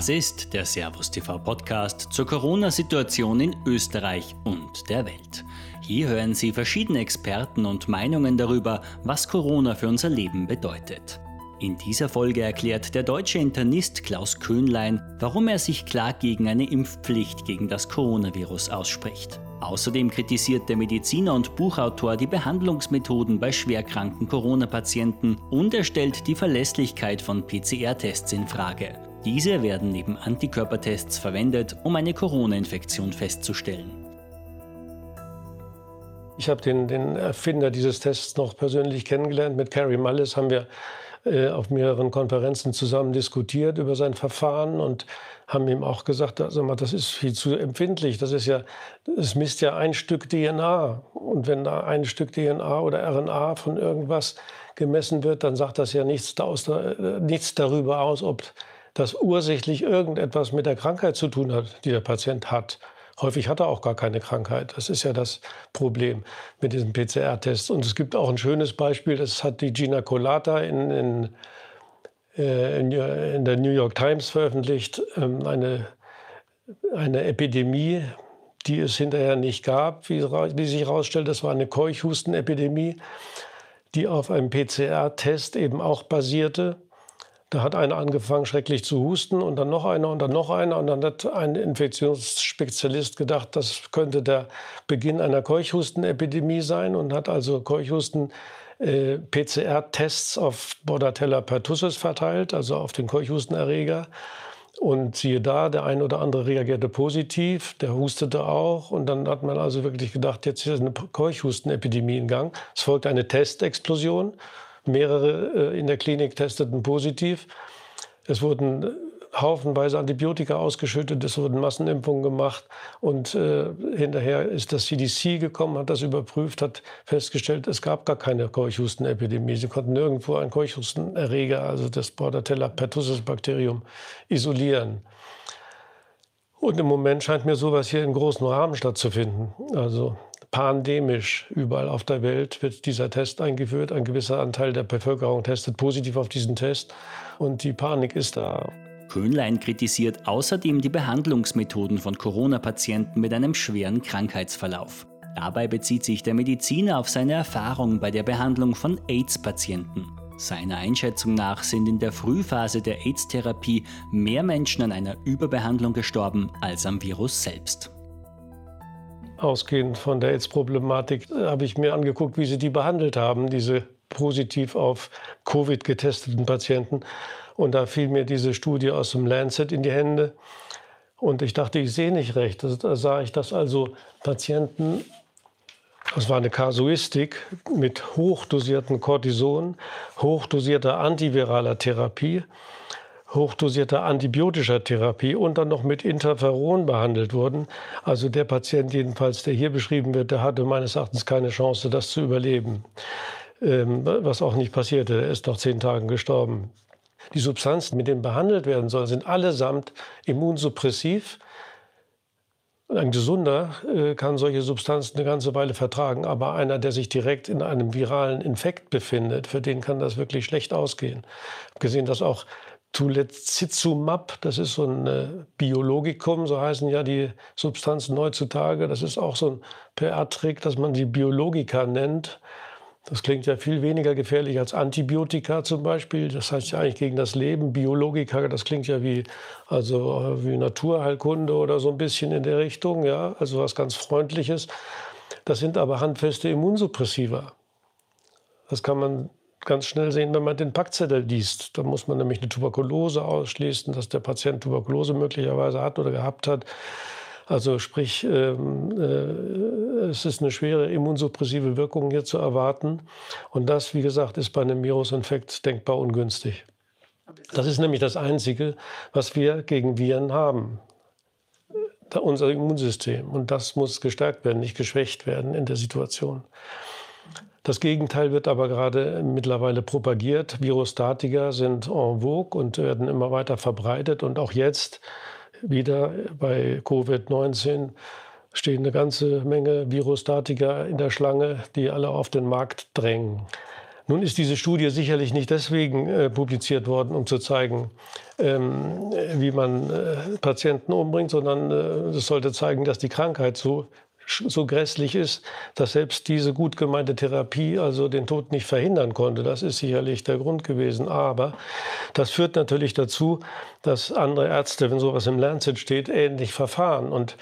Das ist der Servus TV Podcast zur Corona-Situation in Österreich und der Welt. Hier hören Sie verschiedene Experten und Meinungen darüber, was Corona für unser Leben bedeutet. In dieser Folge erklärt der deutsche Internist Klaus Köhnlein, warum er sich klar gegen eine Impfpflicht gegen das Coronavirus ausspricht. Außerdem kritisiert der Mediziner und Buchautor die Behandlungsmethoden bei schwerkranken Corona-Patienten und er stellt die Verlässlichkeit von PCR-Tests in Frage. Diese werden neben Antikörpertests verwendet, um eine Corona-Infektion festzustellen. Ich habe den, den, Erfinder dieses Tests noch persönlich kennengelernt. Mit Carrie Mullis haben wir äh, auf mehreren Konferenzen zusammen diskutiert über sein Verfahren und haben ihm auch gesagt, also mal, das ist viel zu empfindlich. Das ist ja, es misst ja ein Stück DNA. Und wenn da ein Stück DNA oder RNA von irgendwas gemessen wird, dann sagt das ja nichts, aus, äh, nichts darüber aus, ob das ursächlich irgendetwas mit der Krankheit zu tun hat, die der Patient hat. Häufig hat er auch gar keine Krankheit. Das ist ja das Problem mit diesem PCR-Test. Und es gibt auch ein schönes Beispiel, das hat die Gina Colata in, in, äh, in, in der New York Times veröffentlicht, ähm, eine, eine Epidemie, die es hinterher nicht gab, wie, wie sich herausstellt. Das war eine Keuchhustenepidemie, die auf einem PCR-Test eben auch basierte. Da hat einer angefangen, schrecklich zu husten und dann noch einer und dann noch einer. Und dann hat ein Infektionsspezialist gedacht, das könnte der Beginn einer Keuchhustenepidemie sein und hat also Keuchhusten äh, PCR-Tests auf Bordetella pertussis verteilt, also auf den Keuchhustenerreger. Und siehe da, der eine oder andere reagierte positiv, der hustete auch. Und dann hat man also wirklich gedacht, jetzt ist eine Keuchhustenepidemie in Gang. Es folgte eine Testexplosion. Mehrere äh, in der Klinik testeten positiv. Es wurden haufenweise Antibiotika ausgeschüttet, es wurden Massenimpfungen gemacht und äh, hinterher ist das CDC gekommen, hat das überprüft, hat festgestellt, es gab gar keine Keuchhustenepidemie. Sie konnten nirgendwo einen Keuchhustenerreger, also das Bordetella pertussis Bakterium, isolieren. Und im Moment scheint mir sowas hier in großem Rahmen stattzufinden. Also pandemisch überall auf der Welt wird dieser Test eingeführt. Ein gewisser Anteil der Bevölkerung testet positiv auf diesen Test und die Panik ist da. Köhnlein kritisiert außerdem die Behandlungsmethoden von Corona-Patienten mit einem schweren Krankheitsverlauf. Dabei bezieht sich der Mediziner auf seine Erfahrung bei der Behandlung von AIDS-Patienten. Seiner Einschätzung nach sind in der Frühphase der AIDS-Therapie mehr Menschen an einer Überbehandlung gestorben als am Virus selbst. Ausgehend von der AIDS-Problematik äh, habe ich mir angeguckt, wie sie die behandelt haben, diese positiv auf Covid getesteten Patienten. Und da fiel mir diese Studie aus dem Lancet in die Hände. Und ich dachte, ich sehe nicht recht. Da sah ich, dass also Patienten, das war eine Kasuistik mit hochdosierten Cortison, hochdosierter antiviraler Therapie, hochdosierter antibiotischer Therapie und dann noch mit Interferon behandelt wurden. Also der Patient jedenfalls, der hier beschrieben wird, der hatte meines Erachtens keine Chance, das zu überleben. Ähm, was auch nicht passierte. Er ist nach zehn Tagen gestorben. Die Substanzen, mit denen behandelt werden sollen, sind allesamt immunsuppressiv. Ein Gesunder äh, kann solche Substanzen eine ganze Weile vertragen, aber einer, der sich direkt in einem viralen Infekt befindet, für den kann das wirklich schlecht ausgehen. Ich habe gesehen, dass auch Tulezizumab, das ist so ein äh, Biologikum, so heißen ja die Substanzen heutzutage. Das ist auch so ein PR-Trick, dass man die Biologika nennt. Das klingt ja viel weniger gefährlich als Antibiotika zum Beispiel. Das heißt ja eigentlich gegen das Leben. Biologika, das klingt ja wie, also äh, wie Naturheilkunde oder so ein bisschen in der Richtung, ja, also was ganz Freundliches. Das sind aber handfeste Immunsuppressiva. Das kann man ganz schnell sehen, wenn man den Packzettel liest. Da muss man nämlich eine Tuberkulose ausschließen, dass der Patient Tuberkulose möglicherweise hat oder gehabt hat. Also sprich, ähm, äh, es ist eine schwere immunsuppressive Wirkung hier zu erwarten. Und das, wie gesagt, ist bei einem Virusinfekt denkbar ungünstig. Das ist nämlich das Einzige, was wir gegen Viren haben. Unser Immunsystem. Und das muss gestärkt werden, nicht geschwächt werden in der Situation. Das Gegenteil wird aber gerade mittlerweile propagiert. Virostatika sind en vogue und werden immer weiter verbreitet. Und auch jetzt wieder bei Covid-19 stehen eine ganze Menge Virostatika in der Schlange, die alle auf den Markt drängen. Nun ist diese Studie sicherlich nicht deswegen äh, publiziert worden, um zu zeigen, ähm, wie man äh, Patienten umbringt, sondern es äh, sollte zeigen, dass die Krankheit so, so grässlich ist, dass selbst diese gut gemeinte Therapie also den Tod nicht verhindern konnte. Das ist sicherlich der Grund gewesen. Aber das führt natürlich dazu, dass andere Ärzte, wenn sowas im Lancet steht, ähnlich verfahren. Und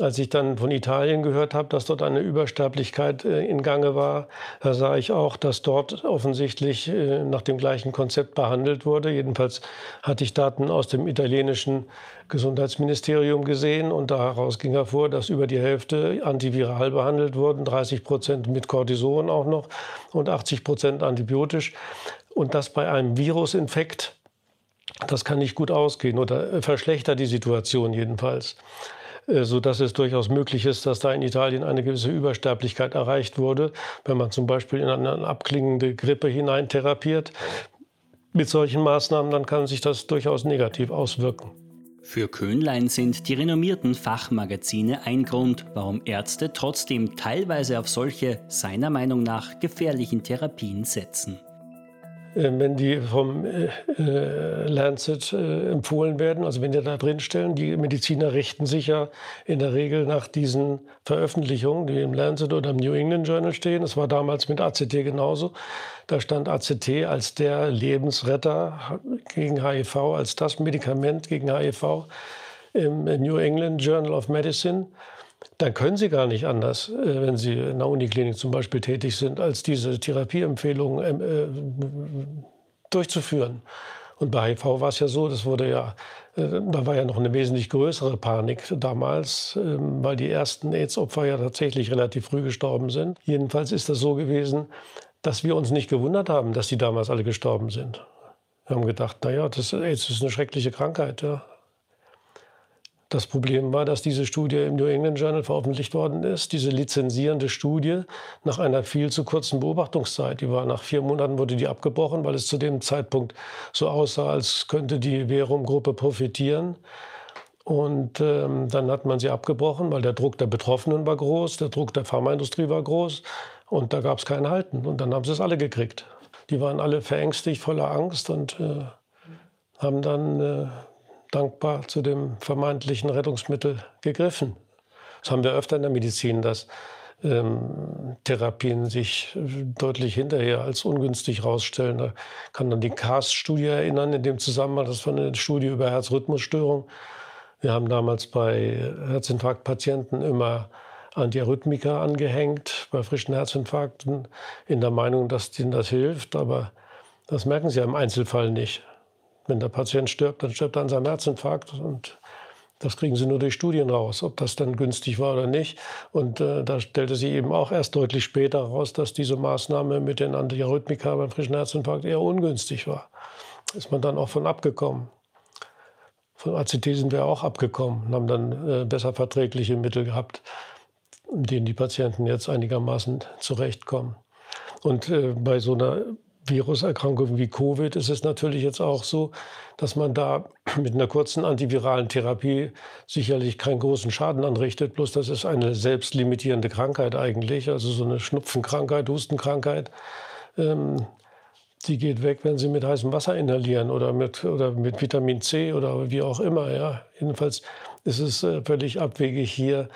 als ich dann von Italien gehört habe, dass dort eine Übersterblichkeit äh, in Gange war, da sah ich auch, dass dort offensichtlich äh, nach dem gleichen Konzept behandelt wurde. Jedenfalls hatte ich Daten aus dem italienischen Gesundheitsministerium gesehen und daraus ging hervor, dass über die Hälfte antiviral behandelt wurden, 30 Prozent mit Cortison auch noch und 80 Prozent antibiotisch. Und das bei einem Virusinfekt, das kann nicht gut ausgehen oder verschlechtert die Situation jedenfalls. Äh, sodass es durchaus möglich ist, dass da in Italien eine gewisse Übersterblichkeit erreicht wurde, wenn man zum Beispiel in eine abklingende Grippe hineintherapiert. Mit solchen Maßnahmen dann kann sich das durchaus negativ auswirken. Für Köhnlein sind die renommierten Fachmagazine ein Grund, warum Ärzte trotzdem teilweise auf solche, seiner Meinung nach, gefährlichen Therapien setzen. Äh, wenn die vom äh, äh, Lancet empfohlen werden, also wenn die da drin stellen, die Mediziner richten sich ja in der Regel nach diesen Veröffentlichungen, die im Lancet oder im New England Journal stehen. Das war damals mit ACT genauso. Da stand ACT als der Lebensretter gegen HIV, als das Medikament gegen HIV im New England Journal of Medicine dann können Sie gar nicht anders, äh, wenn Sie in der Uniklinik zum Beispiel tätig sind, als diese Therapieempfehlungen ähm, äh, durchzuführen. Und bei HIV war es ja so, das wurde ja, äh, da war ja noch eine wesentlich größere Panik damals, ähm, weil die ersten AIDS-Opfer ja tatsächlich relativ früh gestorben sind. Jedenfalls ist das so gewesen, dass wir uns nicht gewundert haben, dass die damals alle gestorben sind. Wir haben gedacht, naja, das AIDS ist eine schreckliche Krankheit. Ja. Das Problem war, dass diese Studie im New England Journal veröffentlicht worden ist, diese lizenzierende Studie nach einer viel zu kurzen Beobachtungszeit. Die war nach vier Monaten wurde die abgebrochen, weil es zu dem Zeitpunkt so aussah, als könnte die Verum-Gruppe profitieren. Und ähm, dann hat man sie abgebrochen, weil der Druck der Betroffenen war groß, der Druck der Pharmaindustrie war groß und da gab es kein Halten. Und dann haben sie es alle gekriegt. Die waren alle verängstigt, voller Angst und äh, haben dann äh, dankbar zu dem vermeintlichen Rettungsmittel gegriffen. Das haben wir öfter in der Medizin, dass ähm, Therapien sich deutlich hinterher als ungünstig herausstellen. Da kann man die CAST-Studie erinnern, in dem Zusammenhang, das war eine Studie über Herzrhythmusstörung. Wir haben damals bei Herzinfarktpatienten immer Antiarrhythmika angehängt, bei frischen Herzinfarkten, in der Meinung, dass ihnen das hilft. Aber das merken sie ja im Einzelfall nicht. Wenn der Patient stirbt, dann stirbt er an seinem Herzinfarkt. Und das kriegen sie nur durch Studien raus, ob das dann günstig war oder nicht. Und äh, da stellte sich eben auch erst deutlich später heraus, dass diese Maßnahme mit den Antiarrhythmika beim frischen Herzinfarkt eher ungünstig war. Ist man dann auch von abgekommen. Von ACT sind wir auch abgekommen und haben dann äh, besser verträgliche Mittel gehabt, mit denen die Patienten jetzt einigermaßen zurechtkommen. Und äh, bei so einer Viruserkrankungen wie Covid ist es natürlich jetzt auch so, dass man da mit einer kurzen antiviralen Therapie sicherlich keinen großen Schaden anrichtet. Bloß das ist eine selbstlimitierende Krankheit eigentlich, also so eine Schnupfenkrankheit, Hustenkrankheit. Ähm, die geht weg, wenn Sie mit heißem Wasser inhalieren oder mit, oder mit Vitamin C oder wie auch immer. Ja. Jedenfalls ist es äh, völlig abwegig, hier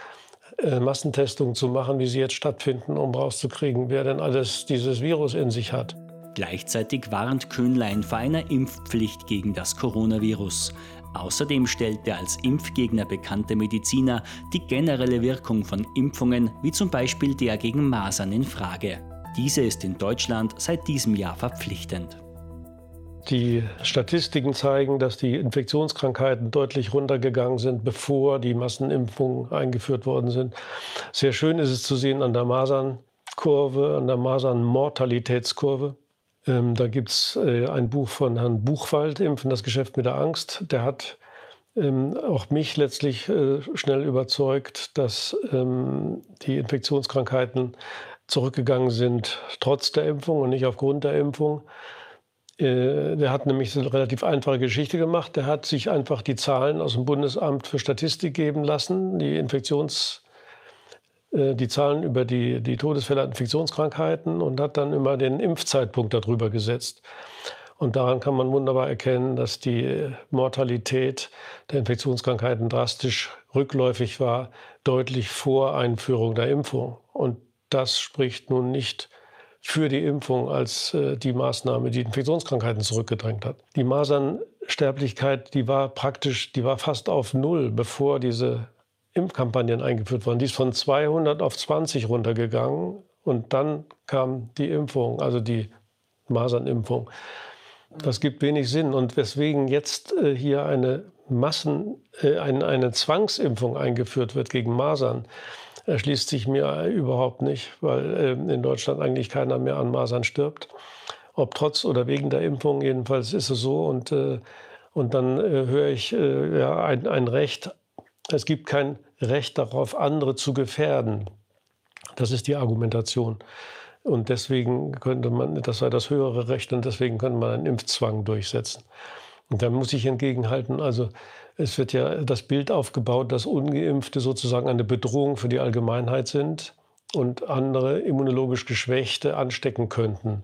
äh, Massentestungen zu machen, wie sie jetzt stattfinden, um rauszukriegen, wer denn alles dieses Virus in sich hat. Gleichzeitig warnt Kühnlein vor einer Impfpflicht gegen das Coronavirus. Außerdem stellt der als Impfgegner bekannte Mediziner die generelle Wirkung von Impfungen, wie zum Beispiel der gegen Masern, in Frage. Diese ist in Deutschland seit diesem Jahr verpflichtend. Die Statistiken zeigen, dass die Infektionskrankheiten deutlich runtergegangen sind, bevor die Massenimpfungen eingeführt worden sind. Sehr schön ist es zu sehen an der Masernkurve, an der Masernmortalitätskurve. Ähm, da gibt es äh, ein Buch von Herrn Buchwald, Impfen, das Geschäft mit der Angst. Der hat ähm, auch mich letztlich äh, schnell überzeugt, dass ähm, die Infektionskrankheiten zurückgegangen sind, trotz der Impfung und nicht aufgrund der Impfung. Äh, der hat nämlich eine relativ einfache Geschichte gemacht. Der hat sich einfach die Zahlen aus dem Bundesamt für Statistik geben lassen, die Infektions die Zahlen über die, die Todesfälle an Infektionskrankheiten und hat dann immer den Impfzeitpunkt darüber gesetzt. Und daran kann man wunderbar erkennen, dass die Mortalität der Infektionskrankheiten drastisch rückläufig war, deutlich vor Einführung der Impfung. Und das spricht nun nicht für die Impfung als äh, die Maßnahme, die Infektionskrankheiten zurückgedrängt hat. Die Masernsterblichkeit, die war praktisch, die war fast auf Null, bevor diese Impfkampagnen eingeführt wurden. Die ist von 200 auf 20 runtergegangen und dann kam die Impfung, also die Masernimpfung. Das gibt wenig Sinn. Und weswegen jetzt äh, hier eine Massen, äh, eine, eine Zwangsimpfung eingeführt wird gegen Masern, erschließt sich mir überhaupt nicht, weil äh, in Deutschland eigentlich keiner mehr an Masern stirbt. Ob trotz oder wegen der Impfung, jedenfalls ist es so. Und, äh, und dann äh, höre ich äh, ja, ein, ein Recht, es gibt kein Recht darauf, andere zu gefährden. Das ist die Argumentation. Und deswegen könnte man, das sei das höhere Recht, und deswegen könnte man einen Impfzwang durchsetzen. Und da muss ich entgegenhalten, also es wird ja das Bild aufgebaut, dass ungeimpfte sozusagen eine Bedrohung für die Allgemeinheit sind und andere immunologisch Geschwächte anstecken könnten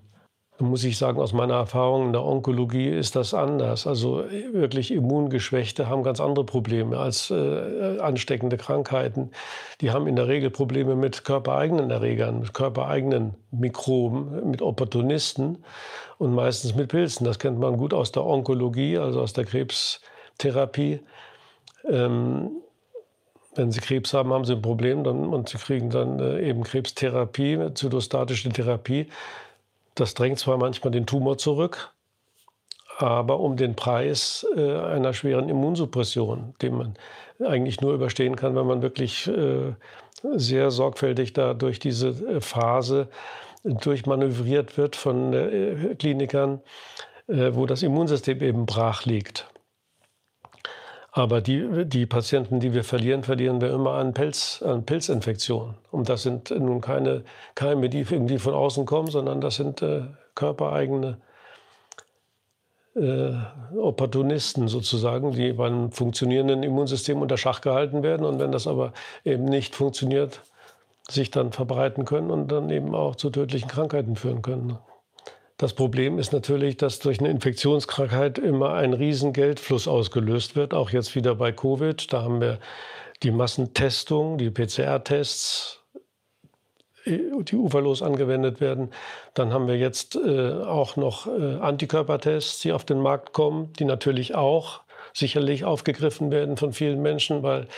muss ich sagen, aus meiner Erfahrung in der Onkologie ist das anders. Also wirklich Immungeschwächte haben ganz andere Probleme als äh, ansteckende Krankheiten. Die haben in der Regel Probleme mit körpereigenen Erregern, mit körpereigenen Mikroben, mit Opportunisten und meistens mit Pilzen. Das kennt man gut aus der Onkologie, also aus der Krebstherapie. Ähm, wenn Sie Krebs haben, haben Sie ein Problem dann, und Sie kriegen dann äh, eben Krebstherapie, zytostatische Therapie. Das drängt zwar manchmal den Tumor zurück, aber um den Preis äh, einer schweren Immunsuppression, den man eigentlich nur überstehen kann, wenn man wirklich äh, sehr sorgfältig da durch diese äh, Phase durchmanövriert wird von äh, Klinikern, äh, wo das Immunsystem eben brach liegt. Aber die, die Patienten, die wir verlieren, verlieren wir immer an, Pelz, an Pilzinfektionen. Und das sind nun keine Keime, die irgendwie von außen kommen, sondern das sind äh, körpereigene äh, Opportunisten sozusagen, die beim funktionierenden Immunsystem unter Schach gehalten werden. Und wenn das aber eben nicht funktioniert, sich dann verbreiten können und dann eben auch zu tödlichen Krankheiten führen können. Das Problem ist natürlich, dass durch eine Infektionskrankheit immer ein riesen Geldfluss ausgelöst wird, auch jetzt wieder bei Covid. Da haben wir die Massentestung, die PCR-Tests, die uferlos angewendet werden. Dann haben wir jetzt äh, auch noch äh, Antikörpertests, die auf den Markt kommen, die natürlich auch sicherlich aufgegriffen werden von vielen Menschen, weil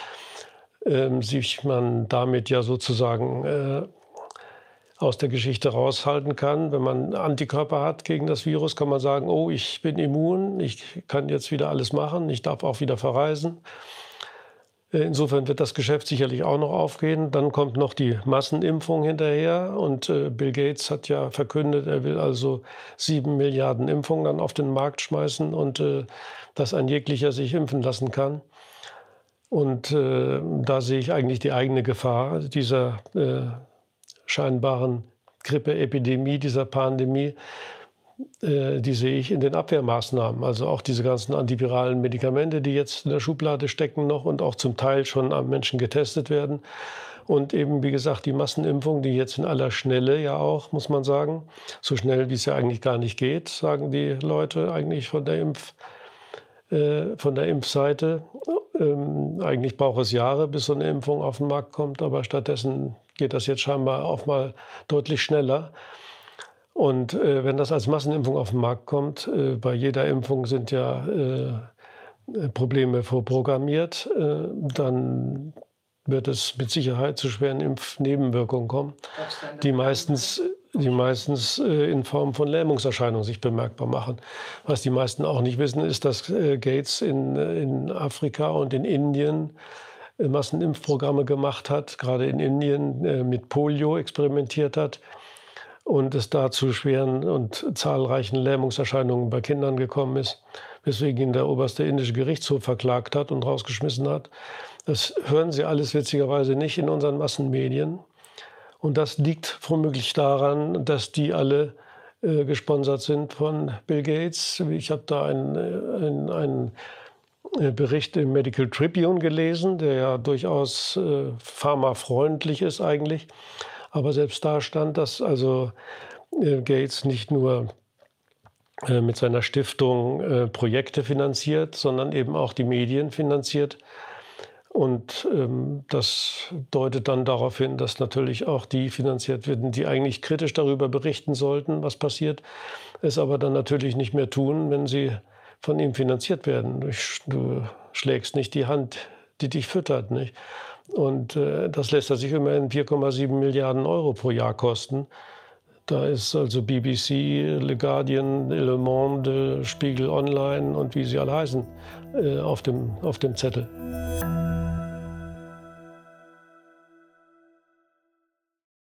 ähm, sich man damit ja sozusagen äh, aus der Geschichte raushalten kann. Wenn man Antikörper hat gegen das Virus, kann man sagen, oh, ich bin immun, ich kann jetzt wieder alles machen, ich darf auch wieder verreisen. Äh, insofern wird das Geschäft sicherlich auch noch aufgehen. Dann kommt noch die Massenimpfung hinterher. Und äh, Bill Gates hat ja verkündet, er will also sieben Milliarden Impfungen dann auf den Markt schmeißen und äh, dass ein jeglicher sich impfen lassen kann. Und da sehe ich eigentlich die eigene Gefahr dieser scheinbaren Grippeepidemie, dieser Pandemie, äh, die sehe ich in den Abwehrmaßnahmen. Also auch diese ganzen antiviralen Medikamente, die jetzt in der Schublade stecken noch und auch zum Teil schon am Menschen getestet werden. Und eben, wie gesagt, die Massenimpfung, die jetzt in aller Schnelle ja auch, muss man sagen, so schnell, wie es ja eigentlich gar nicht geht, sagen die Leute eigentlich von der, Impf, äh, von der Impfseite. Ähm, eigentlich braucht es Jahre, bis so eine Impfung auf den Markt kommt, aber stattdessen geht das jetzt scheinbar auch mal deutlich schneller. Und äh, wenn das als Massenimpfung auf den Markt kommt, äh, bei jeder Impfung sind ja äh, Probleme vorprogrammiert, äh, dann wird es mit Sicherheit zu schweren Impfnebenwirkungen kommen, die meistens, die meistens äh, in Form von Lähmungserscheinungen sich bemerkbar machen. Was die meisten auch nicht wissen, ist, dass äh, Gates in, in Afrika und in Indien äh, Massenimpfprogramme gemacht hat, gerade in Indien äh, mit Polio experimentiert hat und es da zu schweren und zahlreichen Lähmungserscheinungen bei Kindern gekommen ist, weswegen ihn der oberste indische Gerichtshof verklagt hat und rausgeschmissen hat. Das hören Sie alles witzigerweise nicht in unseren Massenmedien. Und das liegt womöglich daran, dass die alle äh, gesponsert sind von Bill Gates. Ich habe da einen, einen, einen äh, Bericht im Medical Tribune gelesen, der ja durchaus äh, pharmafreundlich ist eigentlich. Aber selbst da stand, dass also äh, Gates nicht nur äh, mit seiner Stiftung äh, Projekte finanziert, sondern eben auch die Medien finanziert. Und ähm, das deutet dann darauf hin, dass natürlich auch die finanziert werden, die eigentlich kritisch darüber berichten sollten, was passiert, es aber dann natürlich nicht mehr tun, wenn sie von ihm finanziert werden. Du schlägst nicht die Hand, die dich füttert. Nicht? Und äh, das lässt er sich immerhin 4,7 Milliarden Euro pro Jahr kosten. Da ist also BBC, Le Guardian, Le Monde, Spiegel Online und wie sie alle heißen äh, auf, dem, auf dem Zettel.